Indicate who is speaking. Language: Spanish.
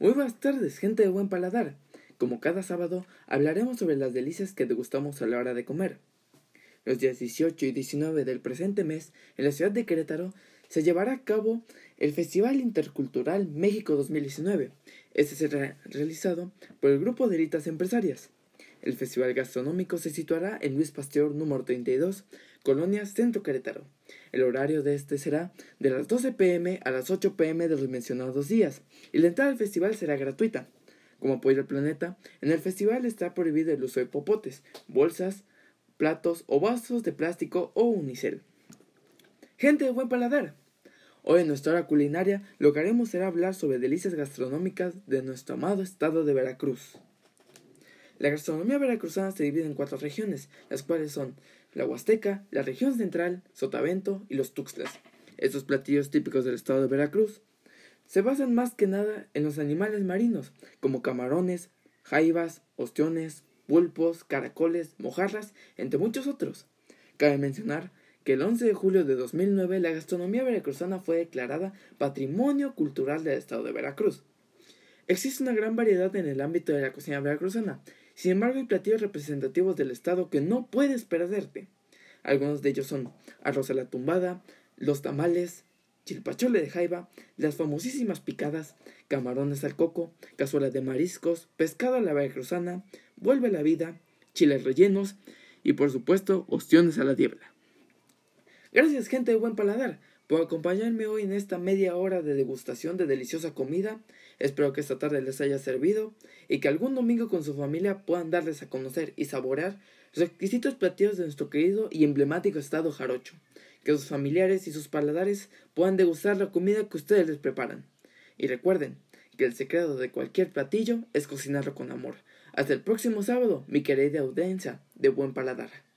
Speaker 1: Muy buenas tardes, gente de buen paladar. Como cada sábado, hablaremos sobre las delicias que degustamos a la hora de comer. Los días 18 y 19 del presente mes, en la ciudad de Querétaro, se llevará a cabo el Festival Intercultural México 2019. Este será realizado por el Grupo de Elitas Empresarias. El festival gastronómico se situará en Luis Pasteur número 32, Colonia Centro Querétaro. El horario de este será de las 12 pm a las 8 pm de los mencionados días, y la entrada al festival será gratuita. Como apoyo al planeta, en el festival está prohibido el uso de popotes, bolsas, platos o vasos de plástico o unicel. Gente de buen paladar. Hoy en nuestra hora culinaria lo que haremos será hablar sobre delicias gastronómicas de nuestro amado estado de Veracruz. La gastronomía veracruzana se divide en cuatro regiones, las cuales son la Huasteca, la región central, Sotavento y los Tuxtlas. Estos platillos típicos del estado de Veracruz se basan más que nada en los animales marinos, como camarones, jaivas, ostiones, pulpos, caracoles, mojarras, entre muchos otros. Cabe mencionar que el 11 de julio de 2009 la gastronomía veracruzana fue declarada Patrimonio Cultural del Estado de Veracruz. Existe una gran variedad en el ámbito de la cocina veracruzana, sin embargo, hay platillos representativos del estado que no puedes perderte. Algunos de ellos son arroz a la tumbada, los tamales, chilpachole de jaiba, las famosísimas picadas, camarones al coco, cazuela de mariscos, pescado a la veracruzana, vuelve a la vida, chiles rellenos y por supuesto ostiones a la diabla. Gracias gente de buen paladar por acompañarme hoy en esta media hora de degustación de deliciosa comida. Espero que esta tarde les haya servido y que algún domingo con su familia puedan darles a conocer y saborear los exquisitos platillos de nuestro querido y emblemático estado jarocho. Que sus familiares y sus paladares puedan degustar la comida que ustedes les preparan. Y recuerden que el secreto de cualquier platillo es cocinarlo con amor. Hasta el próximo sábado, mi querida audiencia de buen paladar.